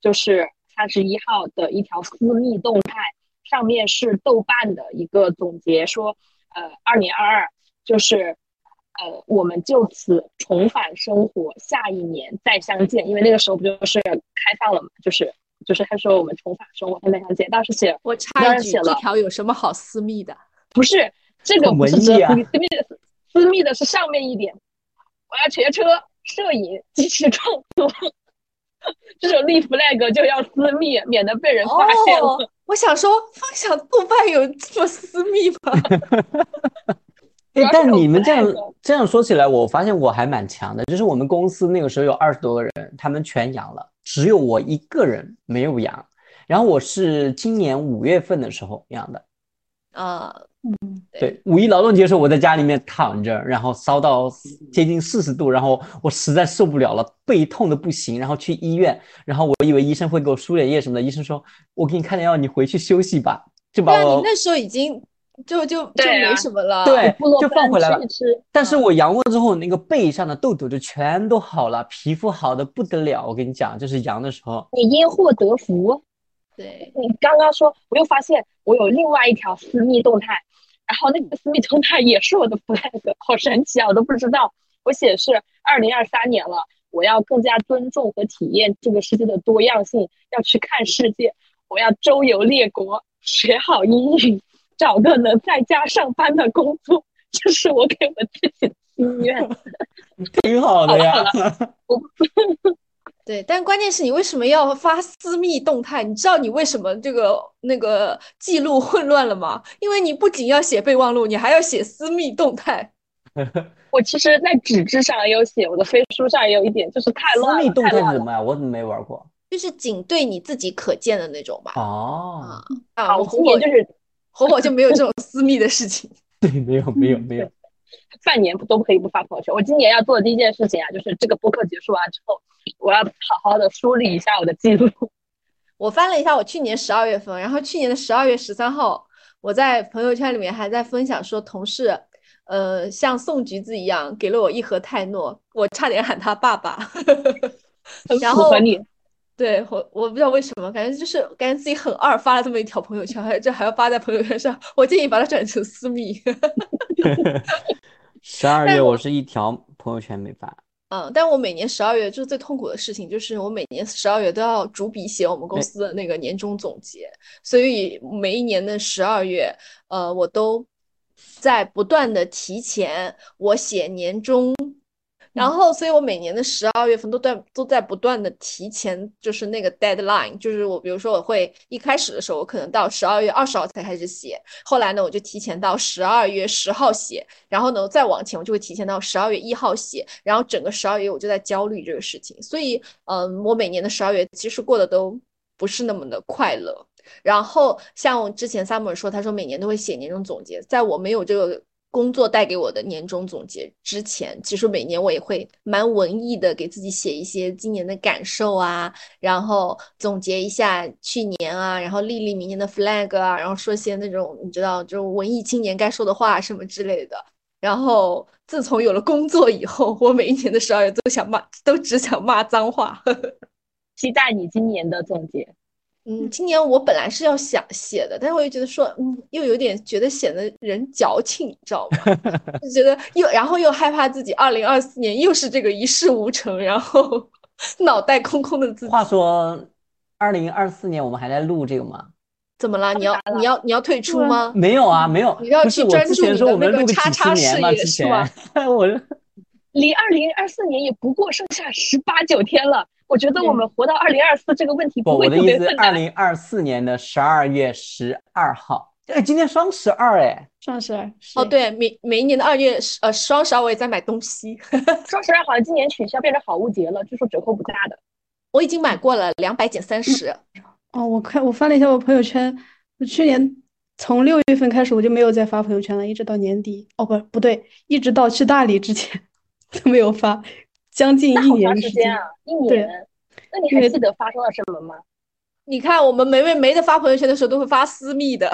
就是三十一号的一条私密动态，上面是豆瓣的一个总结，说呃，二零二二就是。呃，我们就此重返生活，下一年再相见。因为那个时候不就是开放了嘛，就是就是他说我们重返生活，再相见。当时写我插一句，这条有什么好私密的？不是这个不是私密，私密的私密的是上面一点。我要学车、摄影、即时创作，这种立 flag 就要私密，免得被人发现了。我想说，分享豆瓣有这么私密吗？哎，但你们这样这样说起来，我发现我还蛮强的。就是我们公司那个时候有二十多个人，他们全阳了，只有我一个人没有阳。然后我是今年五月份的时候阳的。啊，嗯，对，五一劳动节的时候我在家里面躺着，然后烧到接近四十度，然后我实在受不了了，背痛的不行，然后去医院，然后我以为医生会给我输点液什么的，医生说我给你开点药，你回去休息吧，就把我。你那时候已经。就就就没什么了，对，就放回来了。但是我阳过之后，那个背上的痘痘就全都好了，皮肤好的不得了。我跟你讲，就是阳的时候，你因祸得福。对你刚刚说，我又发现我有另外一条私密动态，然后那个私密动态也是我的 flag，好神奇啊！我都不知道，我写是二零二三年了，我要更加尊重和体验这个世界的多样性，要去看世界，我要周游列国，学好英语。找个能在家上班的工作，这是我给我自己的心愿。挺好的呀。我 对，但关键是你为什么要发私密动态？你知道你为什么这个那个记录混乱了吗？因为你不仅要写备忘录，你还要写私密动态。我其实，在纸质上也有写，我的飞书上也有一点，就是太乱了。私密动态是什么呀？我怎么没玩过？就是仅对你自己可见的那种吧。哦，啊，我今年就是火火就没有这种 私密的事情。对，没有没有没有。半年不都可以不发朋友圈。我今年要做的第一件事情啊，就是这个播客结束完之后，我要好好的梳理一下我的记录。我翻了一下我去年十二月份，然后去年的十二月十三号，我在朋友圈里面还在分享说，同事呃像送橘子一样给了我一盒泰诺，我差点喊他爸爸。很然后。对我，我不知道为什么，感觉就是感觉自己很二，发了这么一条朋友圈，还这还要发在朋友圈上。我建议把它转成私密。十二月我是一条朋友圈没发。嗯，但我每年十二月就是最痛苦的事情，就是我每年十二月都要逐笔写我们公哎司的那个年终总结，所以每一年的十二月，呃，我都在不断的提前我写年终，然后，所以我每年的十二月份都在都在不断的提前，就是那个 deadline，就是我比如说我会一开始的时候，我可能到十二月二十号才开始写，后来呢，我就提前到十二月十号写，然后呢，再往前我就会提前到十二月一号写，然后整个十二月我就在焦虑这个事情，所以，嗯，我每年的十二月其实过得都不是那么的快乐。然后像之前 Summer 说，他说每年都会写年终总结，在我没有这个工作带给我的年终总结之前，其实每年我也会蛮文艺的，给自己写一些今年的感受啊，然后总结一下去年啊，然后立立明年的 flag 啊，然后说些那种你知道，就文艺青年该说的话什么之类的。然后自从有了工作以后，我每一年的十二月都想骂，都只想骂脏话。期待你今年的总结。嗯，今年我本来是要想写的，但是我又觉得说，嗯，又有点觉得显得人矫情，你知道吗？就觉得又，然后又害怕自己二零二四年又是这个一事无成，然后 脑袋空空的自己。话说，二零二四年我们还在录这个吗？怎么了？你要你要你要退出吗？没有啊，没有。你要去专注你的那个叉叉事业是吗？前我离二零二四年也不过剩下十八九天了，我觉得我们活到二零二四这个问题不，会我的意思，特别困难。二零二四年的十二月十二号，哎，今天双十二哎，双十二哦，对，每每一年的二月十呃双十二我也在买东西，双十二好像今年取消变成好物节了，据说折扣不大的。我已经买过了，两百减三十。哦，我看我翻了一下我朋友圈，我去年从六月份开始我就没有再发朋友圈了，一直到年底。哦，不不对，一直到去大理之前 都没有发，将近一年时间。时间啊，一对年。那你还记得发生了什么吗？你看，我们梅梅没得发朋友圈的时候都会发私密的，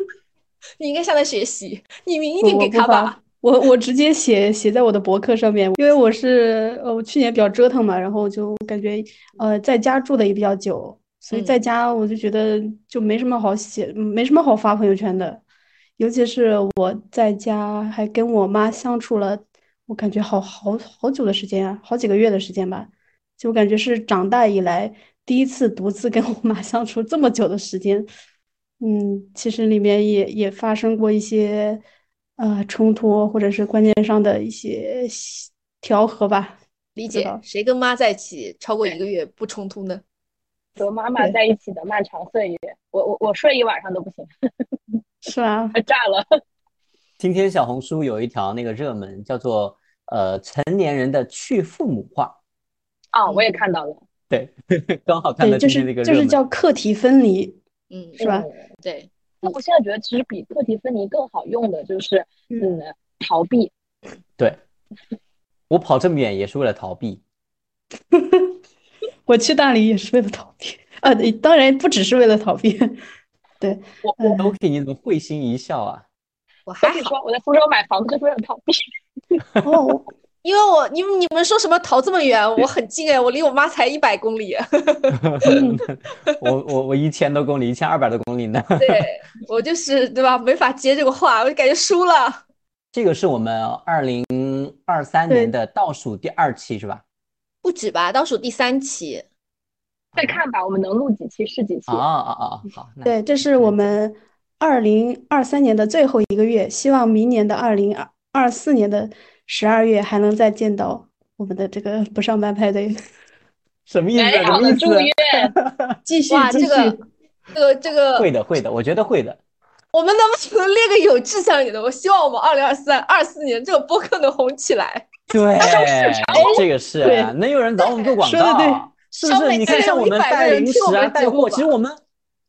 你应该向他学习，你明一点我我不给他吧发。，我我直接写写在我的博客上面，因为我是呃我去年比较折腾嘛，然后我就感觉呃在家住的也比较久，所以在嗯家我就觉得就没什么好写，没什么好发朋友圈的，尤其是我在家还跟我妈相处了，我感觉好好好久的时间啊，好几个月的时间吧，就感觉是长大以来第一次独自跟我妈 相处这么久的时间。嗯，其实里面也也发生过一些呃冲突，或者是观念上的一些调和吧。理解，谁跟妈在一起超过一个月不冲突呢？和妈妈在一起的漫长岁月，我我我睡一晚上都不行，是吧？炸了。今天小红书有一条那个热门叫做呃成年人的去父母化，啊，我也看到了，对，刚好看到，就是那个就是。叫课题分离，嗯，是吧？嗯对，那我现在觉得，其实比课题分离更好用的就是，嗯，逃避。对，我跑这么远也是为了逃避。我去大理也是为了逃避，啊，当然不只是为了逃避，对，我嗯我 OK，你怎么会心一笑啊？我还说，我在苏州买房子就是为了逃避。哦，因为我你们你们说什么逃这么远，我很近哎，我离我妈才一百公里。我我我一千多公里，一千二百多公里呢。对我就是对吧？没法接这个话，我就感觉输了。这个是我们二零二三年的倒数第二期是吧？不止吧，倒数第三期。再看吧，我们能录几期是几期啊。啊啊！好，对，这是我们二零二三年的最后一个月，希望明年的二零二二四年的十二月还能再见到我们的这个不上班派对。什么意思？美好的祝愿，继续哇，继续。这个这个这个，会的，会的，我觉得会的。我们能不能列个有志向一点的？我希望我们二零二三、二四年这个播客能红起来。对，这个是啊能有人找我们做广说得对告，是不是？你看，像我们100个带零食啊、带货，其实我们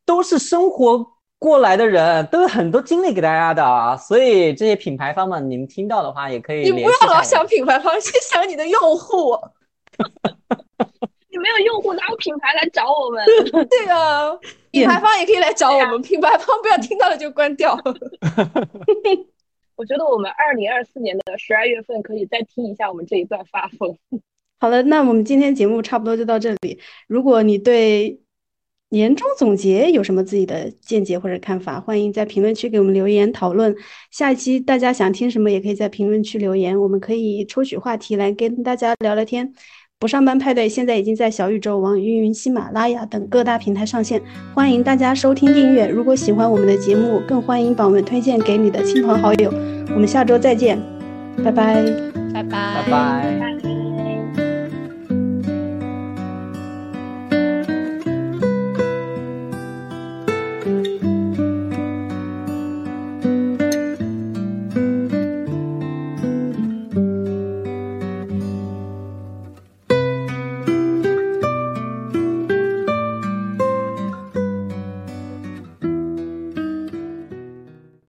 都是生活过来的人，都有很多经历给大家的啊。所以这些品牌方们，你们听到的话，也可以你不要老想品牌方，先想你的用户。你没有用户，哪有品牌来找我们？对啊，品牌方也可以来找我们，品牌方不要听到了就关掉。我觉得我们二零二四年的十二月份可以再听一下我们这一段发疯。好了，那我们今天节目差不多就到这里。如果你对年终总结有什么自己的见解或者看法，欢迎在评论区给我们留言讨论。下一期大家想听什么，也可以在评论区留言，我们可以抽取话题来跟大家聊聊天。不上班派对现在已经在小宇宙、网易云、喜马拉雅等各大平台上线，欢迎大家收听订阅。如果喜欢我们的节目，更欢迎把我们推荐给你的亲朋好友。我们下周再见，拜拜。拜拜拜拜。